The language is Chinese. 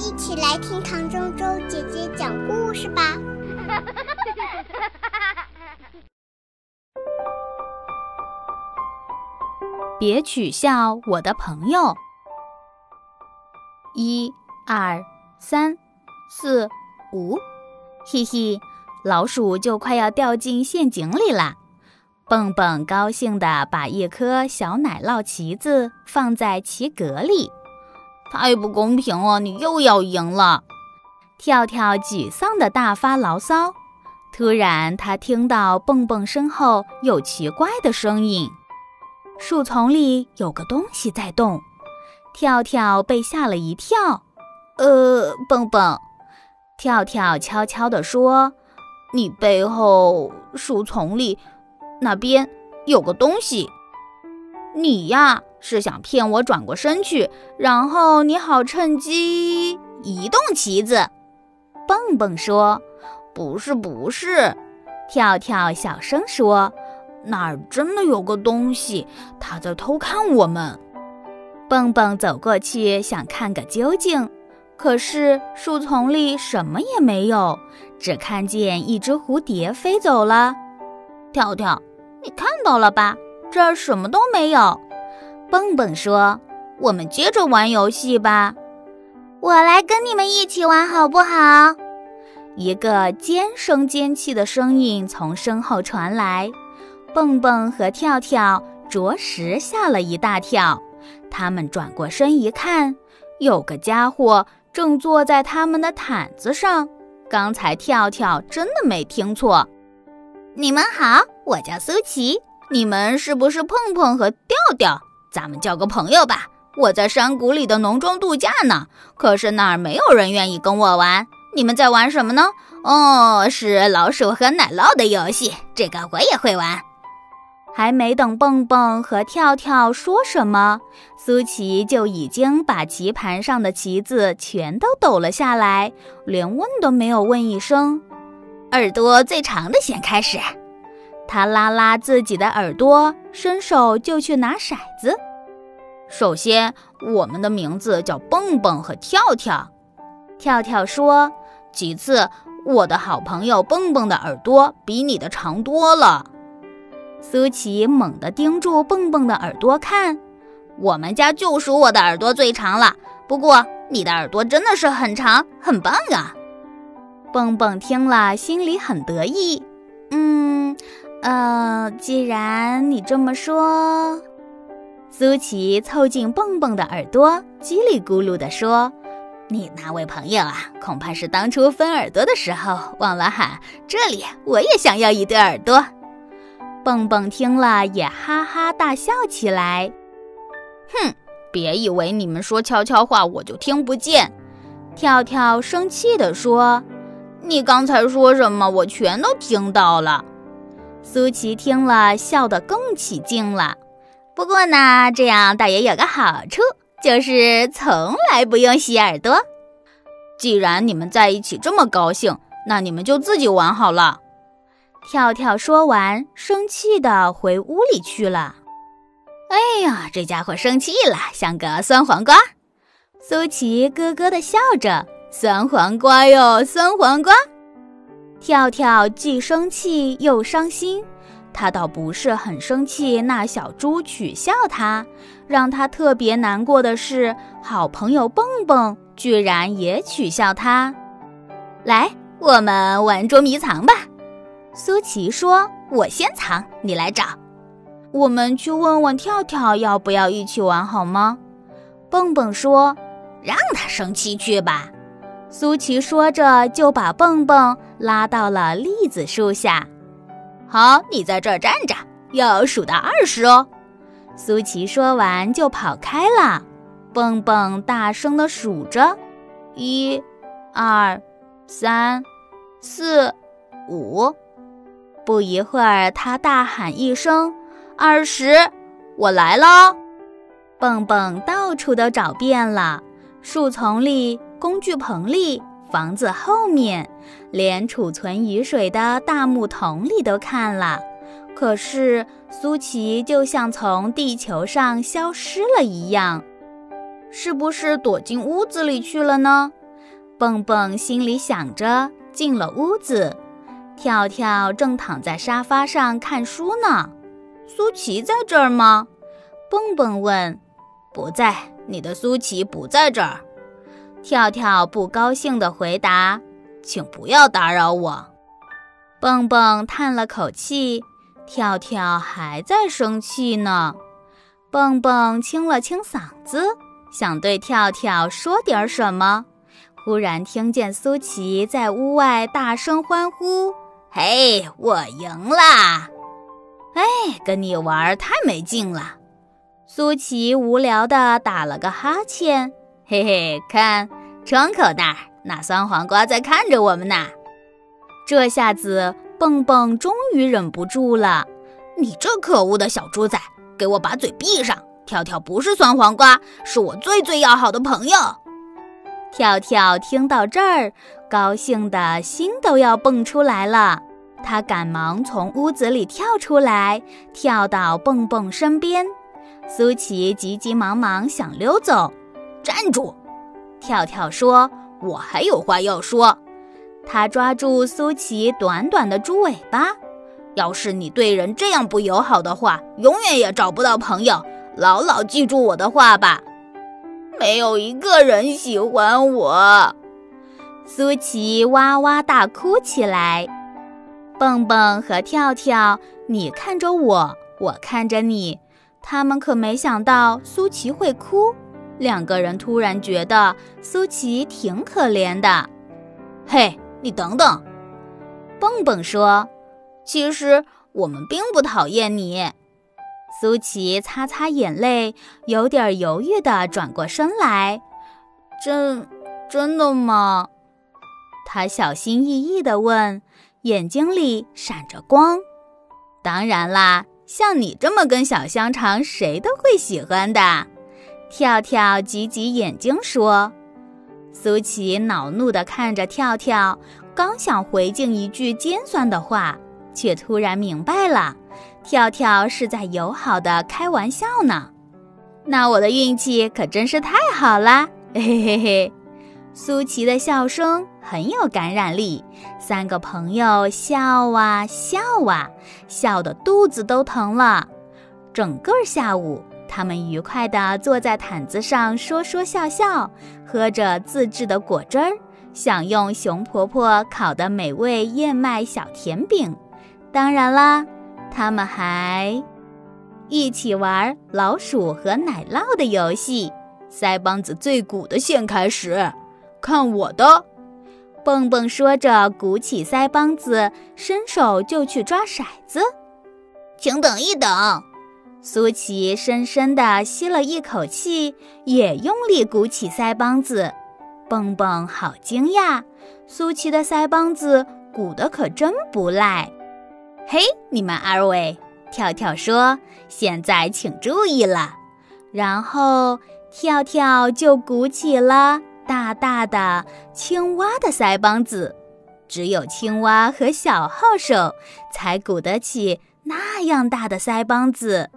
一起来听唐周周姐姐讲故事吧。别取笑我的朋友。一、二、三、四、五，嘿嘿，老鼠就快要掉进陷阱里啦！蹦蹦高兴地把一颗小奶酪旗子放在旗格里。太不公平了！你又要赢了。跳跳沮丧地大发牢骚。突然，他听到蹦蹦身后有奇怪的声音，树丛里有个东西在动。跳跳被吓了一跳。呃，蹦蹦，跳跳悄悄地说：“你背后树丛里那边有个东西。你呀。”是想骗我转过身去，然后你好趁机移动旗子。蹦蹦说：“不是，不是。”跳跳小声说：“那儿真的有个东西，它在偷看我们。”蹦蹦走过去想看个究竟，可是树丛里什么也没有，只看见一只蝴蝶飞走了。跳跳，你看到了吧？这儿什么都没有。蹦蹦说：“我们接着玩游戏吧，我来跟你们一起玩好不好？”一个尖声尖气的声音从身后传来，蹦蹦和跳跳着实吓了一大跳。他们转过身一看，有个家伙正坐在他们的毯子上。刚才跳跳真的没听错。你们好，我叫苏琪，你们是不是碰碰和调调？咱们交个朋友吧。我在山谷里的农庄度假呢，可是那儿没有人愿意跟我玩。你们在玩什么呢？哦，是老鼠和奶酪的游戏，这个我也会玩。还没等蹦蹦和跳跳说什么，苏琪就已经把棋盘上的棋子全都抖了下来，连问都没有问一声。耳朵最长的先开始。他拉拉自己的耳朵，伸手就去拿骰子。首先，我们的名字叫蹦蹦和跳跳。跳跳说：“其次，我的好朋友蹦蹦的耳朵比你的长多了。”苏琪猛地盯住蹦蹦的耳朵看，我们家就属我的耳朵最长了。不过，你的耳朵真的是很长，很棒啊！蹦蹦听了，心里很得意。嗯。呃，既然你这么说，苏琪凑近蹦蹦的耳朵，叽里咕噜地说：“你那位朋友啊，恐怕是当初分耳朵的时候忘了喊‘这里我也想要一对耳朵’。”蹦蹦听了也哈哈大笑起来。哼，别以为你们说悄悄话我就听不见。跳跳生气地说：“你刚才说什么？我全都听到了。”苏琪听了，笑得更起劲了。不过呢，这样倒也有个好处，就是从来不用洗耳朵。既然你们在一起这么高兴，那你们就自己玩好了。跳跳说完，生气地回屋里去了。哎呀，这家伙生气了，像个酸黄瓜。苏琪咯咯地笑着：“酸黄瓜哟，酸黄瓜。”跳跳既生气又伤心，他倒不是很生气那小猪取笑他，让他特别难过的是，好朋友蹦蹦居然也取笑他。来，我们玩捉迷藏吧。苏琪说：“我先藏，你来找。”我们去问问跳跳要不要一起玩好吗？蹦蹦说：“让他生气去吧。”苏琪说着，就把蹦蹦拉到了栗子树下。好，你在这儿站着，要数到二十哦。苏琪说完就跑开了。蹦蹦大声地数着：一、二、三、四、五。不一会儿，他大喊一声：“二十！我来喽！”蹦蹦到处都找遍了，树丛里。工具棚里，房子后面，连储存雨水的大木桶里都看了，可是苏琪就像从地球上消失了一样，是不是躲进屋子里去了呢？蹦蹦心里想着，进了屋子。跳跳正躺在沙发上看书呢。苏琪在这儿吗？蹦蹦问。不在，你的苏琪不在这儿。跳跳不高兴地回答：“请不要打扰我。”蹦蹦叹了口气。跳跳还在生气呢。蹦蹦清了清嗓子，想对跳跳说点什么，忽然听见苏琪在屋外大声欢呼：“嘿，我赢啦！哎，跟你玩太没劲了。”苏琪无聊地打了个哈欠：“嘿嘿，看，窗口那儿，那酸黄瓜在看着我们呢。”这下子，蹦蹦终于忍不住了：“你这可恶的小猪仔！”给我把嘴闭上！跳跳不是酸黄瓜，是我最最要好的朋友。跳跳听到这儿，高兴的心都要蹦出来了。他赶忙从屋子里跳出来，跳到蹦蹦身边。苏琪急急忙忙想溜走，站住！跳跳说：“我还有话要说。”他抓住苏琪短短的猪尾巴。要是你对人这样不友好的话，永远也找不到朋友。牢牢记住我的话吧。没有一个人喜欢我。苏琪哇哇大哭起来。蹦蹦和跳跳，你看着我，我看着你，他们可没想到苏琪会哭。两个人突然觉得苏琪挺可怜的。嘿，你等等，蹦蹦说。其实我们并不讨厌你，苏琪擦擦眼泪，有点犹豫地转过身来。真真的吗？他小心翼翼地问，眼睛里闪着光。当然啦，像你这么根小香肠，谁都会喜欢的。跳跳挤挤眼睛说。苏琪恼怒地看着跳跳，刚想回敬一句尖酸的话。却突然明白了，跳跳是在友好的开玩笑呢。那我的运气可真是太好啦！嘿嘿嘿，苏琪的笑声很有感染力，三个朋友笑啊笑啊，笑得肚子都疼了。整个下午，他们愉快地坐在毯子上说说笑笑，喝着自制的果汁儿，享用熊婆婆烤的美味燕麦小甜饼。当然啦，他们还一起玩老鼠和奶酪的游戏。腮帮子最鼓的先开始，看我的！蹦蹦说着，鼓起腮帮子，伸手就去抓骰子。请等一等，苏琪深深地吸了一口气，也用力鼓起腮帮子。蹦蹦好惊讶，苏琪的腮帮子鼓得可真不赖。嘿，你们二位，跳跳说：“现在请注意了。”然后跳跳就鼓起了大大的青蛙的腮帮子，只有青蛙和小号手才鼓得起那样大的腮帮子。